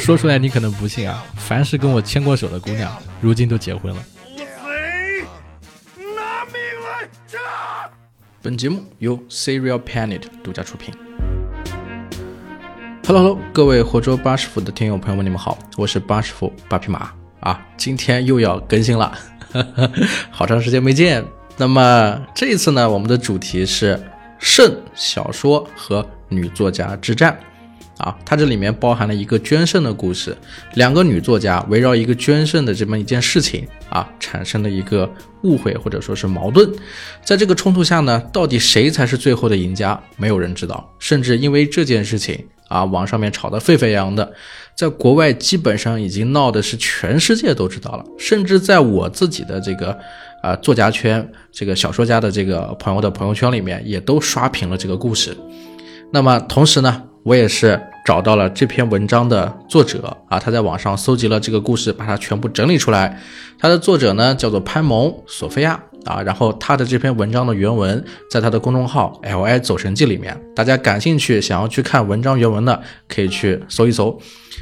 说出来你可能不信啊，凡是跟我牵过手的姑娘，如今都结婚了。拿命来炸！本节目由 Serial Planet 独家出品。Hello Hello，各位活捉八师傅的听友朋友们，你们好，我是八师傅八匹马啊，今天又要更新了，好长时间没见。那么这一次呢，我们的主题是圣小说和女作家之战。啊，它这里面包含了一个捐肾的故事，两个女作家围绕一个捐肾的这么一件事情啊，产生了一个误会或者说是矛盾，在这个冲突下呢，到底谁才是最后的赢家，没有人知道，甚至因为这件事情啊，网上面吵得沸沸扬扬的，在国外基本上已经闹的是全世界都知道了，甚至在我自己的这个啊作家圈、这个小说家的这个朋友的朋友圈里面，也都刷屏了这个故事。那么同时呢，我也是。找到了这篇文章的作者啊，他在网上搜集了这个故事，把它全部整理出来。他的作者呢叫做潘萌索菲亚啊，然后他的这篇文章的原文在他的公众号 L I 走神记里面，大家感兴趣想要去看文章原文的可以去搜一搜。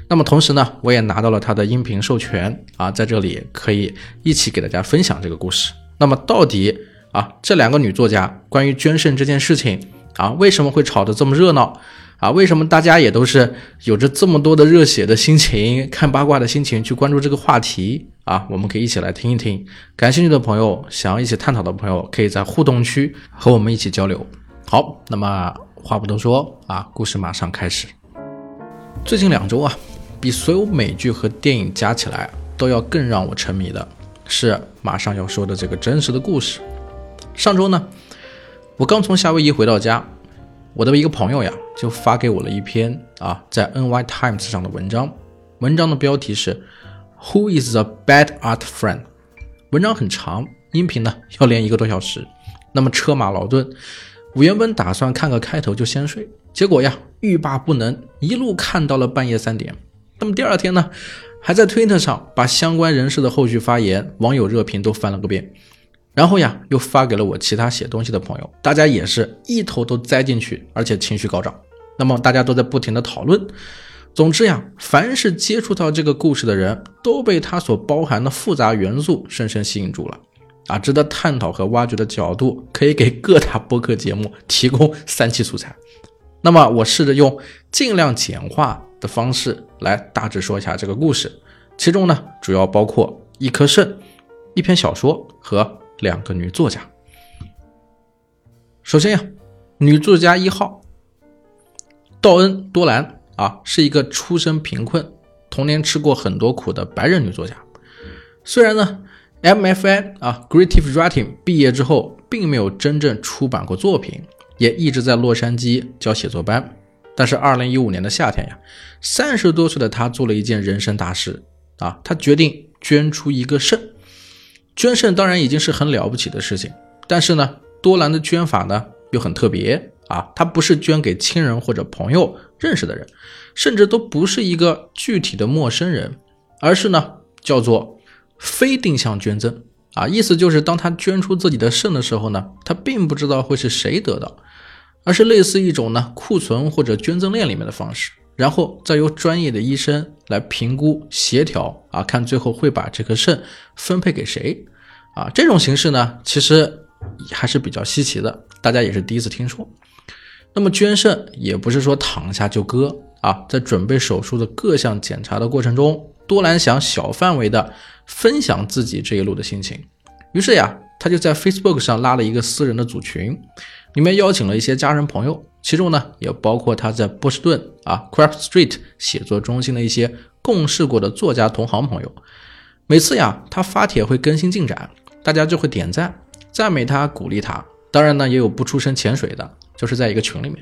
那么同时呢，我也拿到了他的音频授权啊，在这里可以一起给大家分享这个故事。那么到底啊这两个女作家关于捐肾这件事情啊，为什么会吵得这么热闹？啊，为什么大家也都是有着这么多的热血的心情，看八卦的心情去关注这个话题啊？我们可以一起来听一听。感兴趣的朋友，想要一起探讨的朋友，可以在互动区和我们一起交流。好，那么话不多说啊，故事马上开始。最近两周啊，比所有美剧和电影加起来都要更让我沉迷的是马上要说的这个真实的故事。上周呢，我刚从夏威夷回到家。我的一个朋友呀，就发给我了一篇啊，在 NY Times 上的文章。文章的标题是 “Who is the bad art friend？” 文章很长，音频呢要连一个多小时。那么车马劳顿，我原本打算看个开头就先睡，结果呀欲罢不能，一路看到了半夜三点。那么第二天呢，还在推特上把相关人士的后续发言、网友热评都翻了个遍。然后呀，又发给了我其他写东西的朋友，大家也是一头都栽进去，而且情绪高涨。那么大家都在不停的讨论。总之呀，凡是接触到这个故事的人，都被它所包含的复杂元素深深吸引住了。啊，值得探讨和挖掘的角度，可以给各大播客节目提供三期素材。那么我试着用尽量简化的方式来大致说一下这个故事，其中呢，主要包括一颗肾、一篇小说和。两个女作家。首先呀，女作家一号道恩·多兰啊，是一个出身贫困、童年吃过很多苦的白人女作家。虽然呢，MFA 啊 （Creative Writing） 毕业之后，并没有真正出版过作品，也一直在洛杉矶教写作班。但是，二零一五年的夏天呀，三十多岁的他做了一件人生大事啊，他决定捐出一个肾。捐肾当然已经是很了不起的事情，但是呢，多兰的捐法呢又很特别啊，他不是捐给亲人或者朋友认识的人，甚至都不是一个具体的陌生人，而是呢叫做非定向捐赠啊，意思就是当他捐出自己的肾的时候呢，他并不知道会是谁得到，而是类似一种呢库存或者捐赠链里面的方式。然后再由专业的医生来评估协调啊，看最后会把这颗肾分配给谁啊？这种形式呢，其实还是比较稀奇的，大家也是第一次听说。那么捐肾也不是说躺下就割啊，在准备手术的各项检查的过程中，多兰想小范围的分享自己这一路的心情，于是呀，他就在 Facebook 上拉了一个私人的组群，里面邀请了一些家人朋友。其中呢，也包括他在波士顿啊 c r a f t Street 写作中心的一些共事过的作家同行朋友。每次呀，他发帖会更新进展，大家就会点赞、赞美他、鼓励他。当然呢，也有不出声潜水的，就是在一个群里面。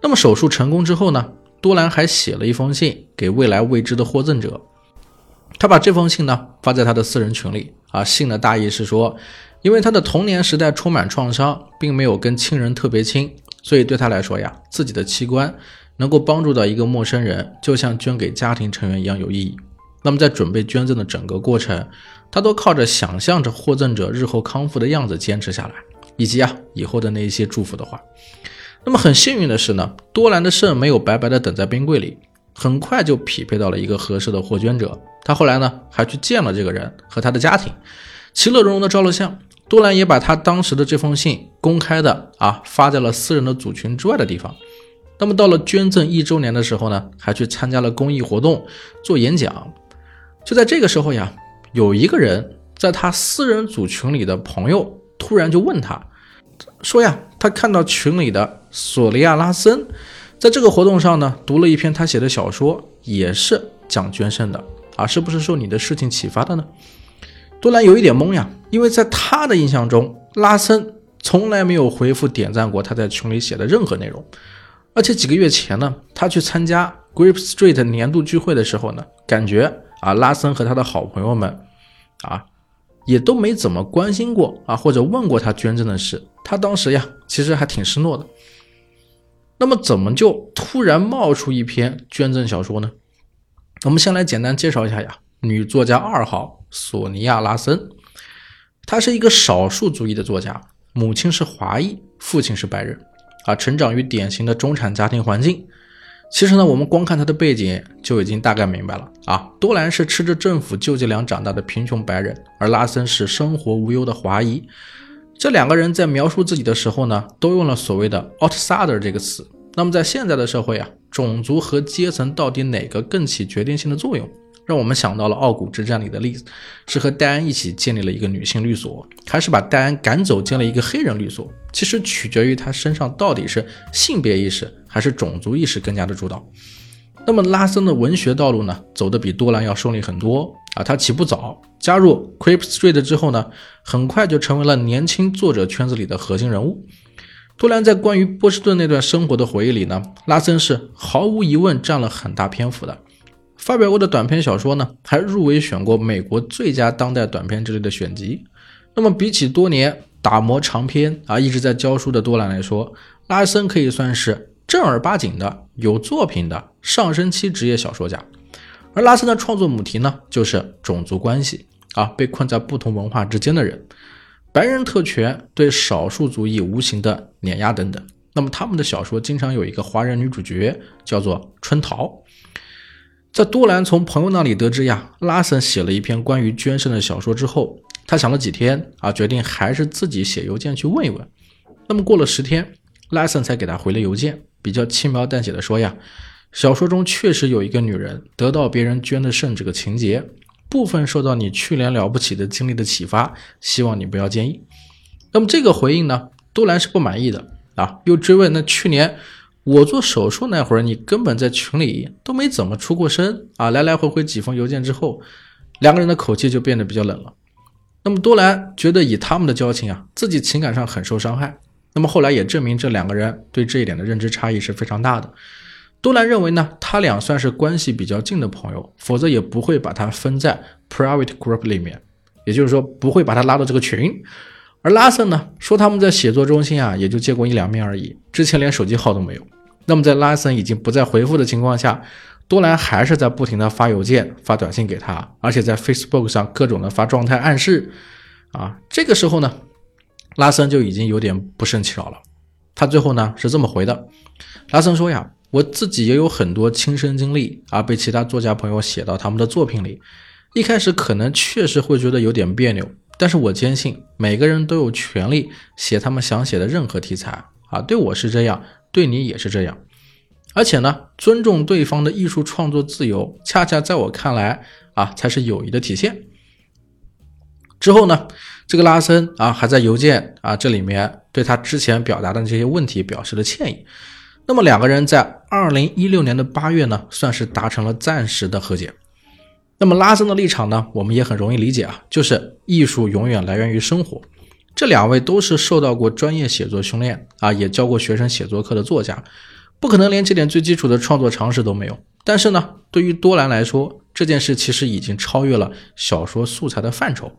那么手术成功之后呢，多兰还写了一封信给未来未知的获赠者。他把这封信呢发在他的私人群里啊，信的大意是说，因为他的童年时代充满创伤，并没有跟亲人特别亲。所以对他来说呀，自己的器官能够帮助到一个陌生人，就像捐给家庭成员一样有意义。那么在准备捐赠的整个过程，他都靠着想象着获赠者日后康复的样子坚持下来，以及啊以后的那一些祝福的话。那么很幸运的是呢，多兰的肾没有白白的等在冰柜里，很快就匹配到了一个合适的获捐者。他后来呢，还去见了这个人和他的家庭，其乐融融的照了相。多兰也把他当时的这封信公开的啊发在了私人的组群之外的地方。那么到了捐赠一周年的时候呢，还去参加了公益活动，做演讲。就在这个时候呀，有一个人在他私人组群里的朋友突然就问他，说呀，他看到群里的索利亚拉森在这个活动上呢，读了一篇他写的小说，也是讲捐肾的啊，是不是受你的事情启发的呢？多兰有一点懵呀，因为在他的印象中，拉森从来没有回复点赞过他在群里写的任何内容，而且几个月前呢，他去参加 Grip Street 年度聚会的时候呢，感觉。啊，拉森和他的好朋友们，啊，也都没怎么关心过啊，或者问过他捐赠的事。他当时呀，其实还挺失落的。那么，怎么就突然冒出一篇捐赠小说呢？我们先来简单介绍一下呀，女作家二号索尼娅·拉森，她是一个少数族裔的作家，母亲是华裔，父亲是白人，啊，成长于典型的中产家庭环境。其实呢，我们光看他的背景就已经大概明白了啊。多兰是吃着政府救济粮长大的贫穷白人，而拉森是生活无忧的华裔。这两个人在描述自己的时候呢，都用了所谓的 “outsider” 这个词。那么在现在的社会啊，种族和阶层到底哪个更起决定性的作用？让我们想到了奥古之战里的例子，是和戴安一起建立了一个女性律所，还是把戴安赶走建了一个黑人律所？其实取决于他身上到底是性别意识还是种族意识更加的主导。那么拉森的文学道路呢，走得比多兰要顺利很多啊。他起步早，加入 Creep Street 之后呢，很快就成为了年轻作者圈子里的核心人物。多兰在关于波士顿那段生活的回忆里呢，拉森是毫无疑问占了很大篇幅的。发表过的短篇小说呢，还入围选过美国最佳当代短篇之类的选集。那么比起多年打磨长篇啊一直在教书的多兰来说，拉森可以算是正儿八经的有作品的上升期职业小说家。而拉森的创作母题呢，就是种族关系啊，被困在不同文化之间的人，白人特权对少数族裔无形的碾压等等。那么他们的小说经常有一个华人女主角，叫做春桃。在多兰从朋友那里得知呀，拉森写了一篇关于捐肾的小说之后，他想了几天啊，决定还是自己写邮件去问一问。那么过了十天，拉森才给他回了邮件，比较轻描淡写的说呀，小说中确实有一个女人得到别人捐的肾这个情节，部分受到你去年了不起的经历的启发，希望你不要介意。那么这个回应呢，多兰是不满意的啊，又追问那去年。我做手术那会儿，你根本在群里都没怎么出过声啊！来来回回几封邮件之后，两个人的口气就变得比较冷了。那么多兰觉得以他们的交情啊，自己情感上很受伤害。那么后来也证明这两个人对这一点的认知差异是非常大的。多兰认为呢，他俩算是关系比较近的朋友，否则也不会把他分在 private group 里面，也就是说不会把他拉到这个群。而拉森呢，说他们在写作中心啊，也就见过一两面而已，之前连手机号都没有。那么在拉森已经不再回复的情况下，多兰还是在不停的发邮件、发短信给他，而且在 Facebook 上各种的发状态暗示。啊，这个时候呢，拉森就已经有点不胜其扰了。他最后呢是这么回的：拉森说呀，我自己也有很多亲身经历啊，被其他作家朋友写到他们的作品里，一开始可能确实会觉得有点别扭，但是我坚信每个人都有权利写他们想写的任何题材啊，对我是这样。对你也是这样，而且呢，尊重对方的艺术创作自由，恰恰在我看来啊，才是友谊的体现。之后呢，这个拉森啊，还在邮件啊这里面对他之前表达的这些问题表示了歉意。那么两个人在二零一六年的八月呢，算是达成了暂时的和解。那么拉森的立场呢，我们也很容易理解啊，就是艺术永远来源于生活。这两位都是受到过专业写作训练啊，也教过学生写作课的作家，不可能连这点最基础的创作常识都没有。但是呢，对于多兰来说，这件事其实已经超越了小说素材的范畴，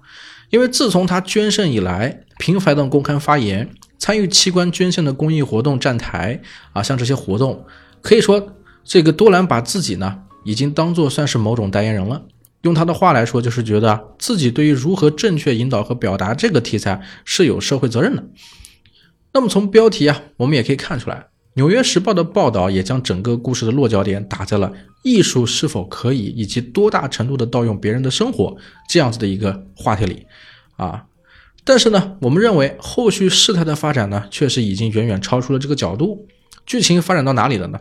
因为自从他捐肾以来，频繁的公开发言，参与器官捐献的公益活动站台啊，像这些活动，可以说这个多兰把自己呢，已经当做算是某种代言人了。用他的话来说，就是觉得自己对于如何正确引导和表达这个题材是有社会责任的。那么从标题啊，我们也可以看出来，纽约时报》的报道也将整个故事的落脚点打在了艺术是否可以以及多大程度的盗用别人的生活这样子的一个话题里，啊，但是呢，我们认为后续事态的发展呢，确实已经远远超出了这个角度。剧情发展到哪里了呢？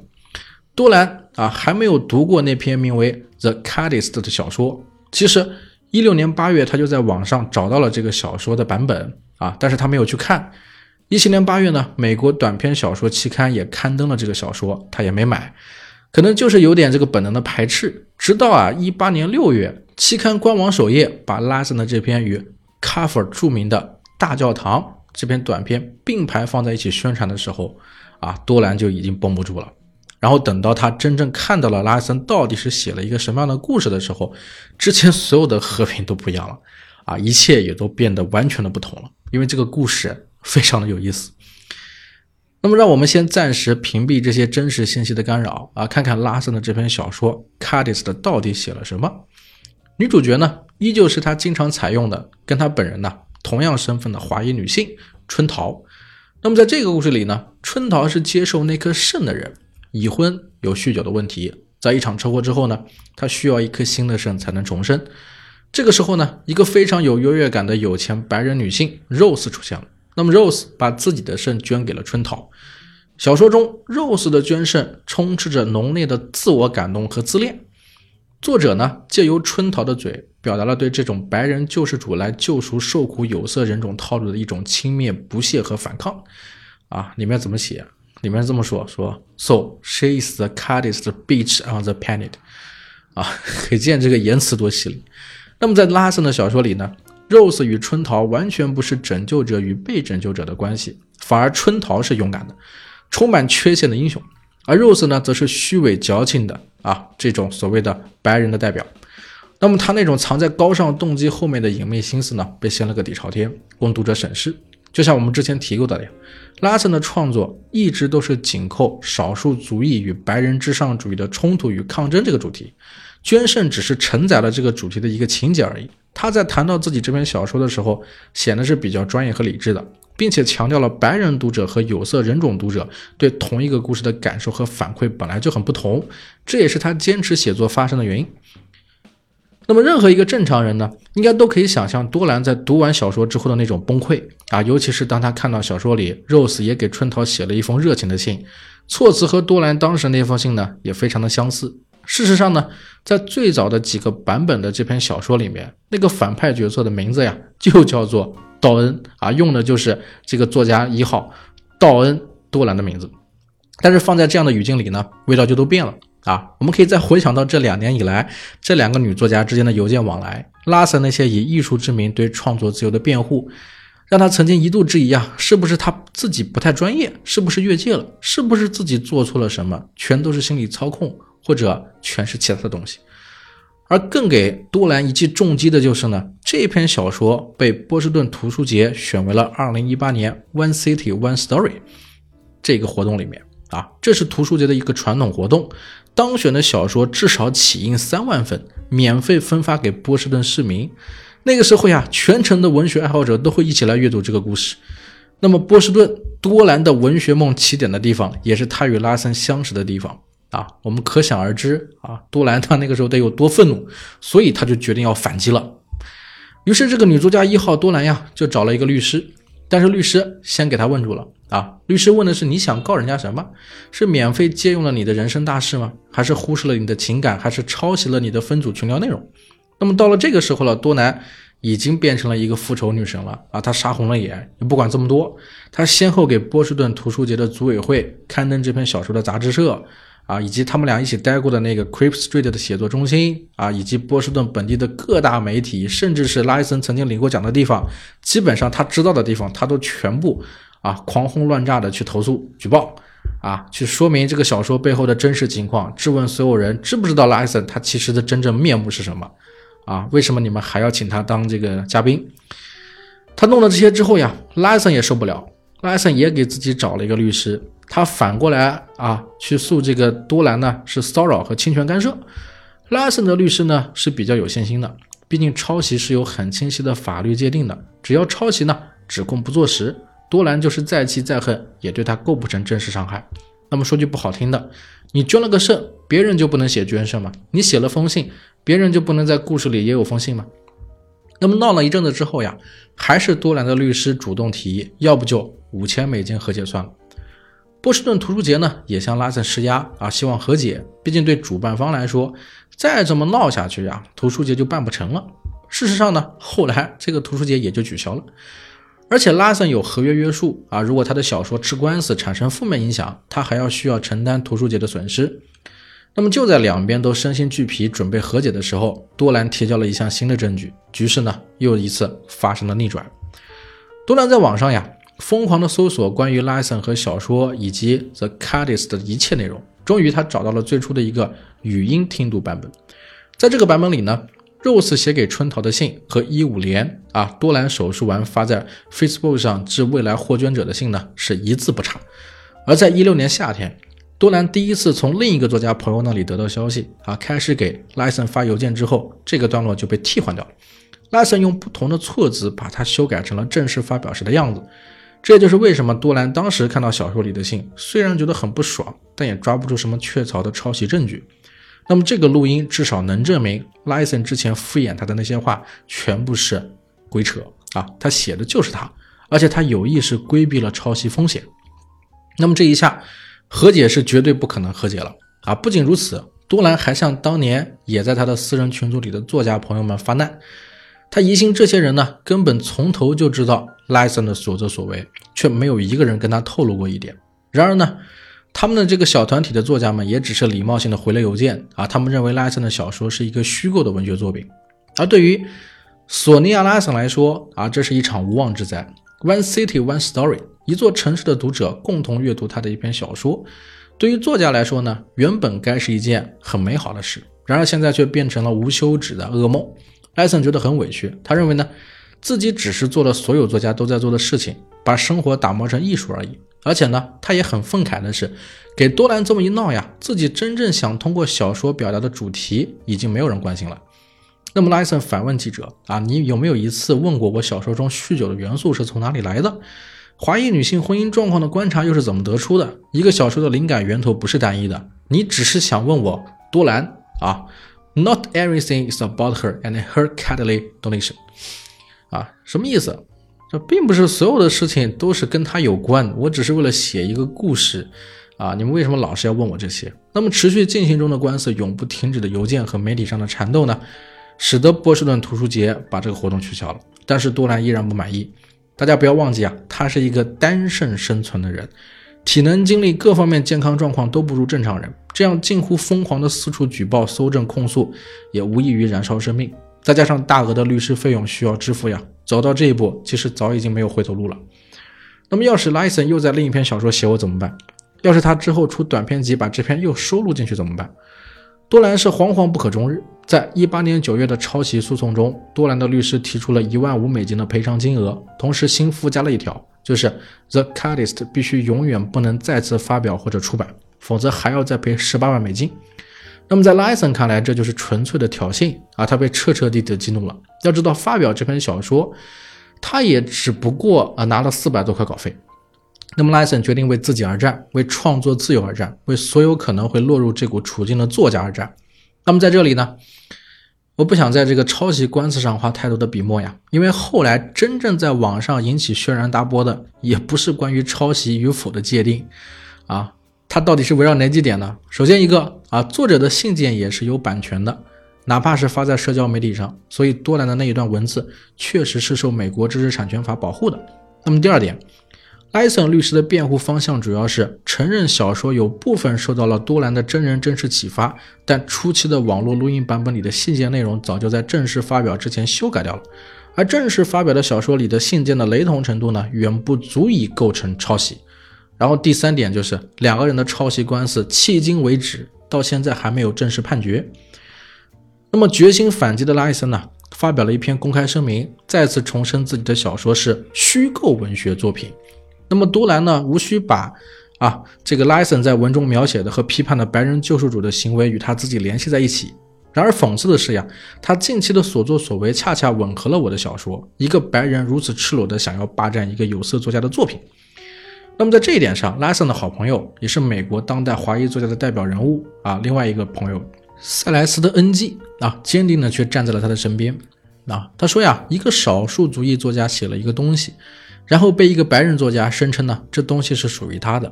多兰啊，还没有读过那篇名为《The Cardist》的小说。其实，一六年八月，他就在网上找到了这个小说的版本啊，但是他没有去看。一七年八月呢，美国短篇小说期刊也刊登了这个小说，他也没买，可能就是有点这个本能的排斥。直到啊一八年六月，期刊官网首页把拉森的这篇与 Cover 著名的大教堂这篇短篇并排放在一起宣传的时候，啊多兰就已经绷不住了。然后等到他真正看到了拉森到底是写了一个什么样的故事的时候，之前所有的和平都不一样了，啊一切也都变得完全的不同了，因为这个故事。非常的有意思。那么，让我们先暂时屏蔽这些真实信息的干扰啊，看看拉森的这篇小说《Cadis 的到底写了什么。女主角呢，依旧是他经常采用的，跟他本人呢同样身份的华裔女性春桃。那么，在这个故事里呢，春桃是接受那颗肾的人，已婚，有酗酒的问题，在一场车祸之后呢，她需要一颗新的肾才能重生。这个时候呢，一个非常有优越感的有钱白人女性 Rose 出现了。那么，Rose 把自己的肾捐给了春桃。小说中，Rose 的捐肾充斥着浓烈的自我感动和自恋。作者呢，借由春桃的嘴，表达了对这种白人救世主来救赎受苦有色人种套路的一种轻蔑、不屑和反抗。啊，里面怎么写？里面这么说：说，So she is the cardest bitch on the planet。啊，可见这个言辞多犀利。那么，在拉森的小说里呢？Rose 与春桃完全不是拯救者与被拯救者的关系，反而春桃是勇敢的、充满缺陷的英雄，而 Rose 呢，则是虚伪矫情的啊，这种所谓的白人的代表。那么他那种藏在高尚动机后面的隐秘心思呢，被掀了个底朝天，供读者审视。就像我们之前提过的呀，拉森的创作一直都是紧扣少数族裔与白人至上主义的冲突与抗争这个主题，捐肾只是承载了这个主题的一个情节而已。他在谈到自己这篇小说的时候，显得是比较专业和理智的，并且强调了白人读者和有色人种读者对同一个故事的感受和反馈本来就很不同，这也是他坚持写作发生的原因。那么，任何一个正常人呢，应该都可以想象多兰在读完小说之后的那种崩溃啊，尤其是当他看到小说里 Rose 也给春桃写了一封热情的信，措辞和多兰当时那封信呢，也非常的相似。事实上呢，在最早的几个版本的这篇小说里面，那个反派角色的名字呀，就叫做道恩啊，用的就是这个作家一号道恩多兰的名字。但是放在这样的语境里呢，味道就都变了啊。我们可以再回想到这两年以来这两个女作家之间的邮件往来，拉塞那些以艺术之名对创作自由的辩护，让他曾经一度质疑啊，是不是他自己不太专业，是不是越界了，是不是自己做错了什么，全都是心理操控。或者全是其他的东西，而更给多兰一记重击的就是呢，这篇小说被波士顿图书节选为了二零一八年 One City One Story 这个活动里面啊，这是图书节的一个传统活动，当选的小说至少起印三万份，免费分发给波士顿市民。那个时候呀，全城的文学爱好者都会一起来阅读这个故事。那么，波士顿多兰的文学梦起点的地方，也是他与拉森相识的地方。啊，我们可想而知啊，多兰他那个时候得有多愤怒，所以他就决定要反击了。于是这个女作家一号多兰呀，就找了一个律师，但是律师先给他问住了啊。律师问的是你想告人家什么？是免费借用了你的人生大事吗？还是忽视了你的情感？还是抄袭了你的分组群聊内容？那么到了这个时候了，多兰已经变成了一个复仇女神了啊！她杀红了眼，也不管这么多，她先后给波士顿图书节的组委会刊登这篇小说的杂志社。啊，以及他们俩一起待过的那个 Creep Street 的写作中心啊，以及波士顿本地的各大媒体，甚至是拉森曾经领过奖的地方，基本上他知道的地方，他都全部啊狂轰乱炸的去投诉举报，啊，去说明这个小说背后的真实情况，质问所有人知不知道拉森他其实的真正面目是什么，啊，为什么你们还要请他当这个嘉宾？他弄了这些之后呀，拉森也受不了，拉森也给自己找了一个律师。他反过来啊，去诉这个多兰呢是骚扰和侵权干涉。拉森的律师呢是比较有信心的，毕竟抄袭是有很清晰的法律界定的，只要抄袭呢指控不坐实，多兰就是再气再恨也对他构不成正式伤害。那么说句不好听的，你捐了个肾，别人就不能写捐肾吗？你写了封信，别人就不能在故事里也有封信吗？那么闹了一阵子之后呀，还是多兰的律师主动提议，要不就五千美金和解算了。波士顿图书节呢也向拉森施压啊，希望和解。毕竟对主办方来说，再这么闹下去呀，图书节就办不成了。事实上呢，后来这个图书节也就取消了。而且拉森有合约约束啊，如果他的小说吃官司产生负面影响，他还要需要承担图书节的损失。那么就在两边都身心俱疲，准备和解的时候，多兰提交了一项新的证据，局势呢又一次发生了逆转。多兰在网上呀。疯狂的搜索关于拉森和小说以及 The Cadiz 的一切内容，终于他找到了最初的一个语音听读版本。在这个版本里呢，Rose 写给春桃的信和一五年啊多兰手术完发在 Facebook 上致未来获捐者的信呢是一字不差。而在一六年夏天，多兰第一次从另一个作家朋友那里得到消息啊，开始给拉森发邮件之后，这个段落就被替换掉了。拉森用不同的措辞把它修改成了正式发表时的样子。这就是为什么多兰当时看到小说里的信，虽然觉得很不爽，但也抓不住什么确凿的抄袭证据。那么这个录音至少能证明莱森之前敷衍他的那些话全部是鬼扯啊！他写的就是他，而且他有意识规避了抄袭风险。那么这一下和解是绝对不可能和解了啊！不仅如此，多兰还向当年也在他的私人群组里的作家朋友们发难。他疑心这些人呢，根本从头就知道莱森的所作所为，却没有一个人跟他透露过一点。然而呢，他们的这个小团体的作家们也只是礼貌性的回了邮件啊，他们认为莱森的小说是一个虚构的文学作品。而对于索尼娅·拉森来说啊，这是一场无妄之灾。One city, one story，一座城市的读者共同阅读他的一篇小说，对于作家来说呢，原本该是一件很美好的事，然而现在却变成了无休止的噩梦。艾森觉得很委屈，他认为呢，自己只是做了所有作家都在做的事情，把生活打磨成艺术而已。而且呢，他也很愤慨的是，给多兰这么一闹呀，自己真正想通过小说表达的主题已经没有人关心了。那么，莱森反问记者啊，你有没有一次问过我小说中酗酒的元素是从哪里来的？华裔女性婚姻状况的观察又是怎么得出的？一个小说的灵感源头不是单一的，你只是想问我多兰啊？Not everything is about her and her cuddly donation，啊，什么意思？这并不是所有的事情都是跟他有关。我只是为了写一个故事，啊，你们为什么老是要问我这些？那么持续进行中的官司、永不停止的邮件和媒体上的缠斗呢，使得波士顿图书节把这个活动取消了。但是多兰依然不满意。大家不要忘记啊，他是一个单肾生存的人。体能、精力各方面健康状况都不如正常人，这样近乎疯狂的四处举报、搜证、控诉，也无异于燃烧生命。再加上大额的律师费用需要支付呀，走到这一步，其实早已经没有回头路了。那么，要是莱森又在另一篇小说写我怎么办？要是他之后出短篇集把这篇又收录进去怎么办？多兰是惶惶不可终日。在一八年九月的抄袭诉讼中，多兰的律师提出了一万五美金的赔偿金额，同时新附加了一条。就是 The Cardist 必须永远不能再次发表或者出版，否则还要再赔十八万美金。那么在拉森看来，这就是纯粹的挑衅啊！他被彻彻底底激怒了。要知道，发表这篇小说，他也只不过啊拿了四百多块稿费。那么拉森决定为自己而战，为创作自由而战，为所有可能会落入这股处境的作家而战。那么在这里呢？我不想在这个抄袭官司上花太多的笔墨呀，因为后来真正在网上引起轩然大波的，也不是关于抄袭与否的界定，啊，它到底是围绕哪几点呢？首先一个啊，作者的信件也是有版权的，哪怕是发在社交媒体上，所以多兰的那一段文字确实是受美国知识产权法保护的。那么第二点。艾森律师的辩护方向主要是承认小说有部分受到了多兰的真人真事启发，但初期的网络录音版本里的信件内容早就在正式发表之前修改掉了，而正式发表的小说里的信件的雷同程度呢，远不足以构成抄袭。然后第三点就是两个人的抄袭官司迄今为止到现在还没有正式判决。那么决心反击的拉伊森呢，发表了一篇公开声明，再次重申自己的小说是虚构文学作品。那么多兰呢，无需把啊这个拉伊森在文中描写的和批判的白人救世主的行为与他自己联系在一起。然而讽刺的是呀，他近期的所作所为恰恰吻合了我的小说。一个白人如此赤裸的想要霸占一个有色作家的作品。那么在这一点上，拉森的好朋友也是美国当代华裔作家的代表人物啊，另外一个朋友塞莱斯的恩基啊，坚定的却站在了他的身边啊。他说呀，一个少数族裔作家写了一个东西，然后被一个白人作家声称呢，这东西是属于他的。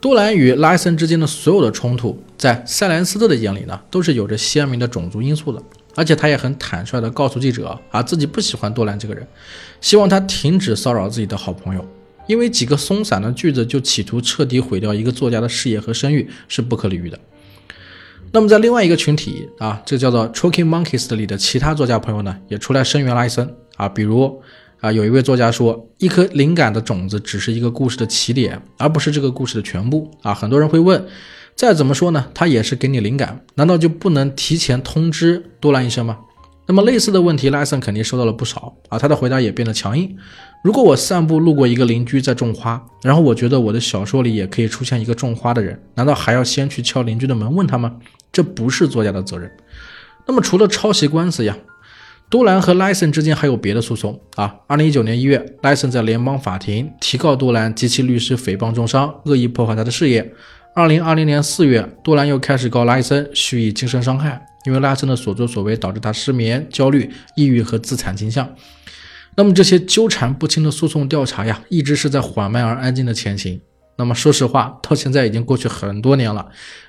多兰与拉森之间的所有的冲突，在塞莱斯特的眼里呢，都是有着鲜明的种族因素的，而且他也很坦率的告诉记者啊，自己不喜欢多兰这个人，希望他停止骚扰自己的好朋友。因为几个松散的句子就企图彻底毁掉一个作家的事业和声誉是不可理喻的。那么在另外一个群体啊，这叫做 Choking Monkeys 里的其他作家朋友呢，也出来声援拉森啊。比如啊，有一位作家说，一颗灵感的种子只是一个故事的起点，而不是这个故事的全部啊。很多人会问，再怎么说呢，他也是给你灵感，难道就不能提前通知多兰医生吗？那么类似的问题，拉森肯定收到了不少啊。他的回答也变得强硬。如果我散步路过一个邻居在种花，然后我觉得我的小说里也可以出现一个种花的人，难道还要先去敲邻居的门问他吗？这不是作家的责任。那么除了抄袭官司呀，多兰和莱森之间还有别的诉讼啊。二零一九年一月，莱森在联邦法庭提告多兰及其律师诽谤重伤，恶意破坏他的事业。二零二零年四月，多兰又开始告莱森蓄意精神伤害，因为莱森的所作所为导致他失眠、焦虑、抑郁和自残倾向。那么这些纠缠不清的诉讼调查呀，一直是在缓慢而安静的前行。那么说实话，到现在已经过去很多年了，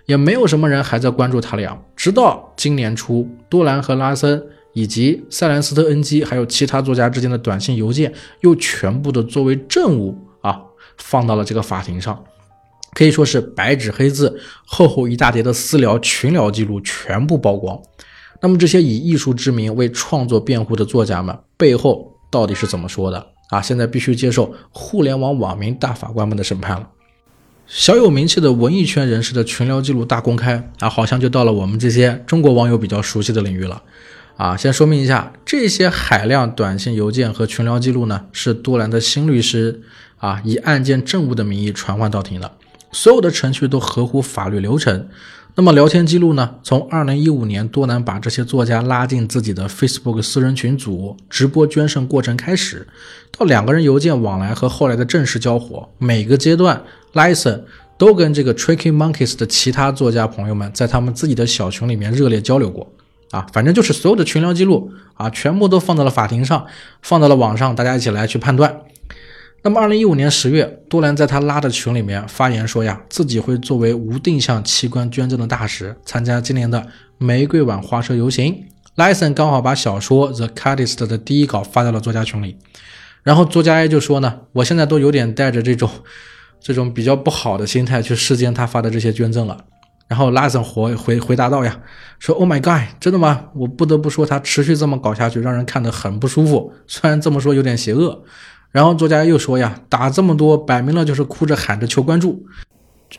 也没有什么人还在关注他俩。直到今年初，多兰和拉森以及塞兰斯特恩基还有其他作家之间的短信邮件，又全部的作为证物啊，放到了这个法庭上，可以说是白纸黑字，厚厚一大叠的私聊群聊记录全部曝光。那么这些以艺术之名为创作辩护的作家们背后。到底是怎么说的啊？现在必须接受互联网网民大法官们的审判了。小有名气的文艺圈人士的群聊记录大公开啊，好像就到了我们这些中国网友比较熟悉的领域了啊。先说明一下，这些海量短信、邮件和群聊记录呢，是多兰的新律师啊以案件证物的名义传唤到庭的，所有的程序都合乎法律流程。那么聊天记录呢？从二零一五年多兰把这些作家拉进自己的 Facebook 私人群组，直播捐肾过程开始，到两个人邮件往来和后来的正式交火，每个阶段 l i s o n 都跟这个 Tricky Monkeys 的其他作家朋友们在他们自己的小群里面热烈交流过。啊，反正就是所有的群聊记录啊，全部都放到了法庭上，放到了网上，大家一起来去判断。那么，二零一五年十月，多兰在他拉的群里面发言说呀，自己会作为无定向器官捐赠的大使，参加今年的玫瑰碗花车游行。莱森刚好把小说《The Cadist》的第一稿发到了作家群里，然后作家 A 就说呢，我现在都有点带着这种这种比较不好的心态去视奸他发的这些捐赠了。然后拉森回回回答道呀，说 Oh my God，真的吗？我不得不说，他持续这么搞下去，让人看得很不舒服。虽然这么说有点邪恶。然后作家又说呀，打这么多，摆明了就是哭着喊着求关注。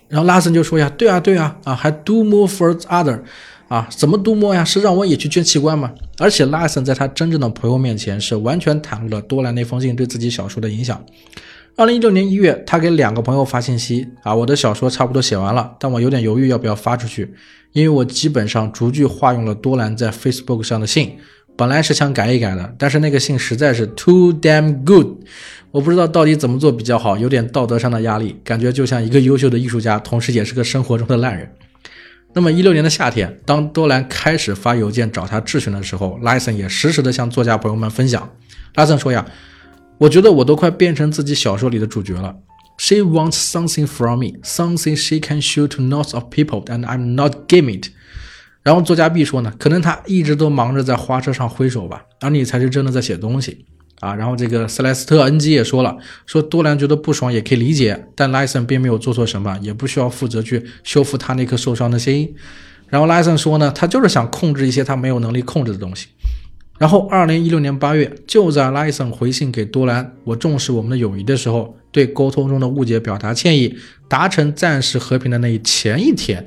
然后拉森就说呀，对啊对啊，啊还 do more for other，啊怎么 do more 呀？是让我也去捐器官吗？而且拉森在他真正的朋友面前是完全袒露了多兰那封信对自己小说的影响。二零一六年一月，他给两个朋友发信息啊，我的小说差不多写完了，但我有点犹豫要不要发出去，因为我基本上逐句化用了多兰在 Facebook 上的信。本来是想改一改的，但是那个信实在是 too damn good，我不知道到底怎么做比较好，有点道德上的压力，感觉就像一个优秀的艺术家，同时也是个生活中的烂人。那么一六年的夏天，当多兰开始发邮件找他质询的时候，拉森也实时的向作家朋友们分享。拉森说呀，我觉得我都快变成自己小说里的主角了。She wants something from me, something she can show to lots of people, and I'm not giving it. 然后作家 B 说呢，可能他一直都忙着在花车上挥手吧，而你才是真的在写东西啊。然后这个塞莱斯特恩基也说了，说多兰觉得不爽也可以理解，但莱森并没有做错什么，也不需要负责去修复他那颗受伤的心。然后莱森说呢，他就是想控制一些他没有能力控制的东西。然后二零一六年八月，就在莱森回信给多兰“我重视我们的友谊”的时候，对沟通中的误解表达歉意，达成暂时和平的那前一天。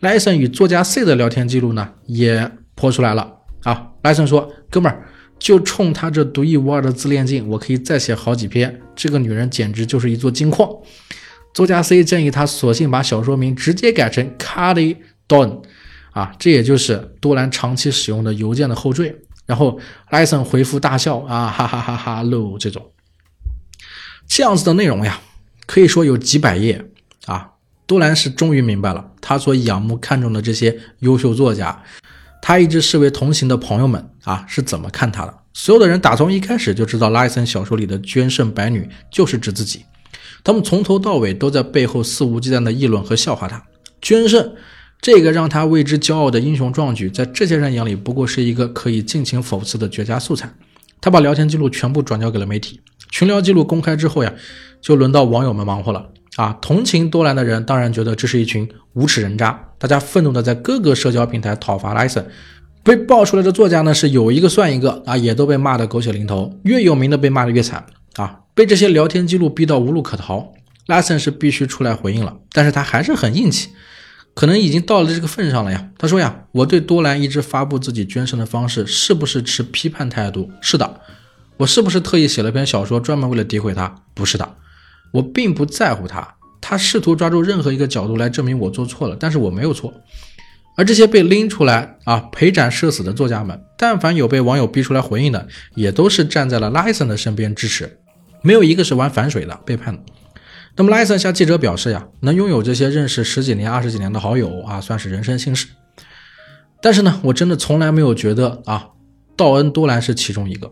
莱森与作家 C 的聊天记录呢，也泼出来了啊！莱森说：“哥们儿，就冲他这独一无二的自恋劲，我可以再写好几篇。这个女人简直就是一座金矿。”作家 C 建议他索性把小说名直接改成 Cardi Dawn，啊，这也就是多兰长期使用的邮件的后缀。然后莱森回复大笑啊，哈哈哈哈喽，这种这样子的内容呀。可以说有几百页啊。多兰是终于明白了，他所仰慕看重的这些优秀作家，他一直视为同行的朋友们啊是怎么看他的？所有的人打从一开始就知道拉伊森小说里的捐圣白女就是指自己，他们从头到尾都在背后肆无忌惮的议论和笑话他。捐圣这个让他为之骄傲的英雄壮举，在这些人眼里不过是一个可以尽情讽刺的绝佳素材。他把聊天记录全部转交给了媒体，群聊记录公开之后呀，就轮到网友们忙活了。啊，同情多兰的人当然觉得这是一群无耻人渣，大家愤怒的在各个社交平台讨伐莱森。被爆出来的作家呢是有一个算一个啊，也都被骂得狗血淋头，越有名的被骂得越惨啊，被这些聊天记录逼到无路可逃。莱森是必须出来回应了，但是他还是很硬气，可能已经到了这个份上了呀。他说呀，我对多兰一直发布自己捐肾的方式是不是持批判态度？是的。我是不是特意写了篇小说专门为了诋毁他？不是的。我并不在乎他，他试图抓住任何一个角度来证明我做错了，但是我没有错。而这些被拎出来啊陪斩社死的作家们，但凡有被网友逼出来回应的，也都是站在了拉森的身边支持，没有一个是玩反水的背叛的。那么拉森向记者表示呀，能拥有这些认识十几年、二十几年的好友啊，算是人生幸事。但是呢，我真的从来没有觉得啊，道恩多兰是其中一个。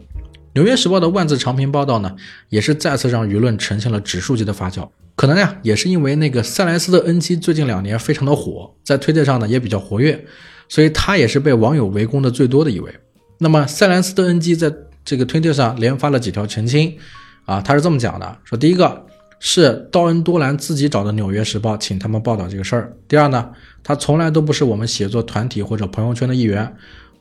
纽约时报的万字长评报道呢，也是再次让舆论呈现了指数级的发酵。可能呀，也是因为那个塞莱斯的 N G 最近两年非常的火，在推特上呢也比较活跃，所以他也是被网友围攻的最多的一位。那么塞莱斯的 N G 在这个推特上连发了几条澄清，啊，他是这么讲的：说第一个是道恩多兰自己找的纽约时报，请他们报道这个事儿；第二呢，他从来都不是我们写作团体或者朋友圈的一员。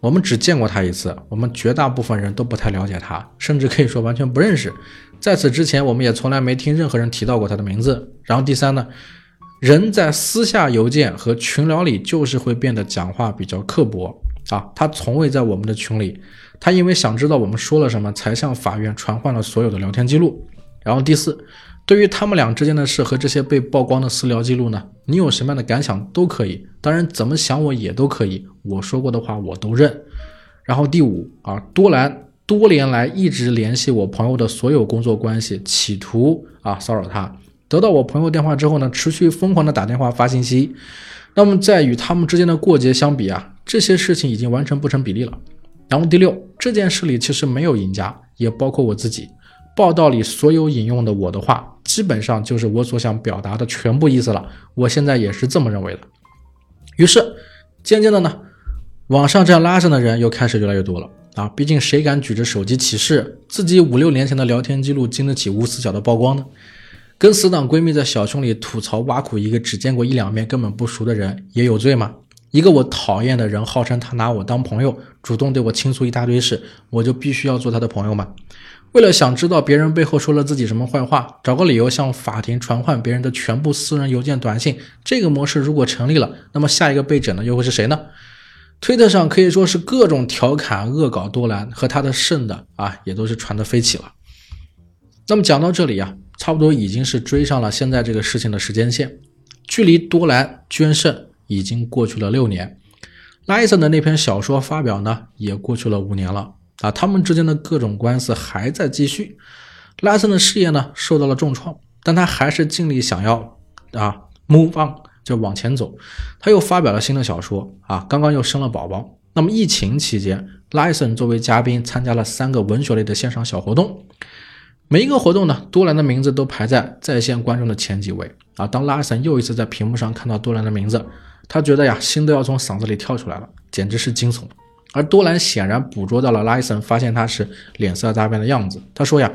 我们只见过他一次，我们绝大部分人都不太了解他，甚至可以说完全不认识。在此之前，我们也从来没听任何人提到过他的名字。然后第三呢，人在私下邮件和群聊里就是会变得讲话比较刻薄啊。他从未在我们的群里，他因为想知道我们说了什么，才向法院传唤了所有的聊天记录。然后第四。对于他们俩之间的事和这些被曝光的私聊记录呢，你有什么样的感想都可以，当然怎么想我也都可以。我说过的话我都认。然后第五啊，多兰多年来一直联系我朋友的所有工作关系，企图啊骚扰他。得到我朋友电话之后呢，持续疯狂的打电话发信息。那么在与他们之间的过节相比啊，这些事情已经完全不成比例了。然后第六，这件事里其实没有赢家，也包括我自己。报道里所有引用的我的话。基本上就是我所想表达的全部意思了，我现在也是这么认为的。于是，渐渐的呢，网上这样拉上的人又开始越来越多了啊！毕竟谁敢举着手机起誓，自己五六年前的聊天记录经得起无死角的曝光呢？跟死党闺蜜在小群里吐槽挖苦一个只见过一两面、根本不熟的人，也有罪吗？一个我讨厌的人，号称他拿我当朋友，主动对我倾诉一大堆事，我就必须要做他的朋友吗？为了想知道别人背后说了自己什么坏话，找个理由向法庭传唤别人的全部私人邮件、短信，这个模式如果成立了，那么下一个被整的又会是谁呢？推特上可以说是各种调侃、恶搞多兰和他的肾的啊，也都是传得飞起了。那么讲到这里啊，差不多已经是追上了现在这个事情的时间线，距离多兰捐肾已经过去了六年，拉伊森的那篇小说发表呢，也过去了五年了。啊，他们之间的各种官司还在继续，拉森的事业呢受到了重创，但他还是尽力想要啊 move on 就往前走。他又发表了新的小说啊，刚刚又生了宝宝。那么疫情期间，拉森作为嘉宾参加了三个文学类的线上小活动，每一个活动呢，多兰的名字都排在在线观众的前几位啊。当拉森又一次在屏幕上看到多兰的名字，他觉得呀，心都要从嗓子里跳出来了，简直是惊悚。而多兰显然捕捉到了拉伊森发现他时脸色大变的样子。他说呀，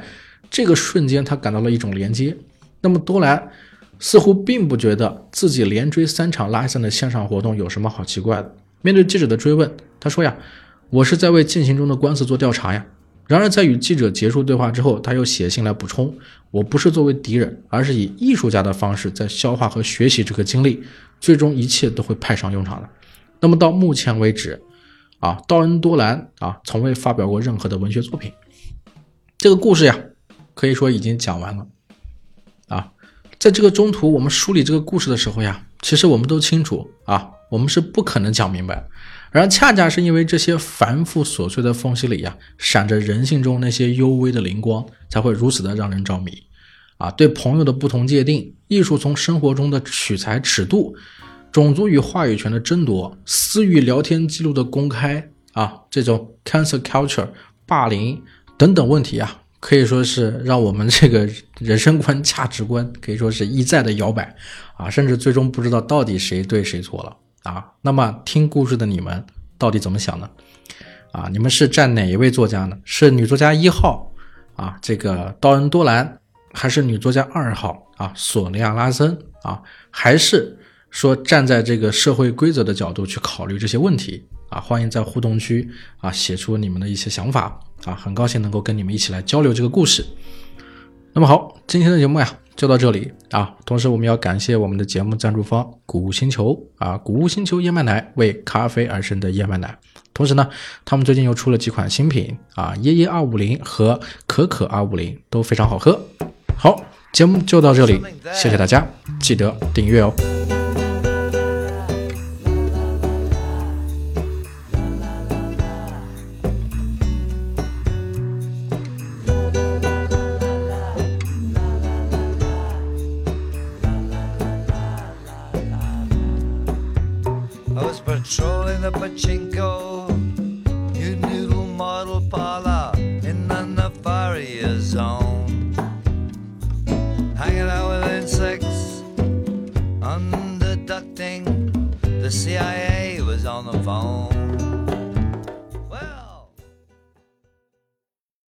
这个瞬间他感到了一种连接。那么多兰似乎并不觉得自己连追三场拉伊森的线上活动有什么好奇怪的。面对记者的追问，他说呀，我是在为进行中的官司做调查呀。然而在与记者结束对话之后，他又写信来补充，我不是作为敌人，而是以艺术家的方式在消化和学习这个经历，最终一切都会派上用场的。那么到目前为止。啊，道恩多兰啊，从未发表过任何的文学作品。这个故事呀，可以说已经讲完了。啊，在这个中途，我们梳理这个故事的时候呀，其实我们都清楚啊，我们是不可能讲明白。然而，恰恰是因为这些繁复琐碎的缝隙里呀，闪着人性中那些幽微的灵光，才会如此的让人着迷。啊，对朋友的不同界定，艺术从生活中的取材尺度，种族与话语权的争夺，私域聊天记录的公开啊，这种 cancel culture 霸凌等等问题啊，可以说是让我们这个人生观、价值观可以说是一再的摇摆啊，甚至最终不知道到底谁对谁错了啊。那么听故事的你们到底怎么想呢？啊，你们是站哪一位作家呢？是女作家一号啊，这个道恩多兰。还是女作家二号啊，索尼亚·拉森啊，还是说站在这个社会规则的角度去考虑这些问题啊？欢迎在互动区啊写出你们的一些想法啊，很高兴能够跟你们一起来交流这个故事。那么好，今天的节目呀就到这里啊。同时我们要感谢我们的节目赞助方谷物星球啊，谷物星球燕麦奶为咖啡而生的燕麦奶。同时呢，他们最近又出了几款新品啊，椰椰二五零和可可二五零都非常好喝。好，节目就到这里，谢谢大家，记得订阅哦。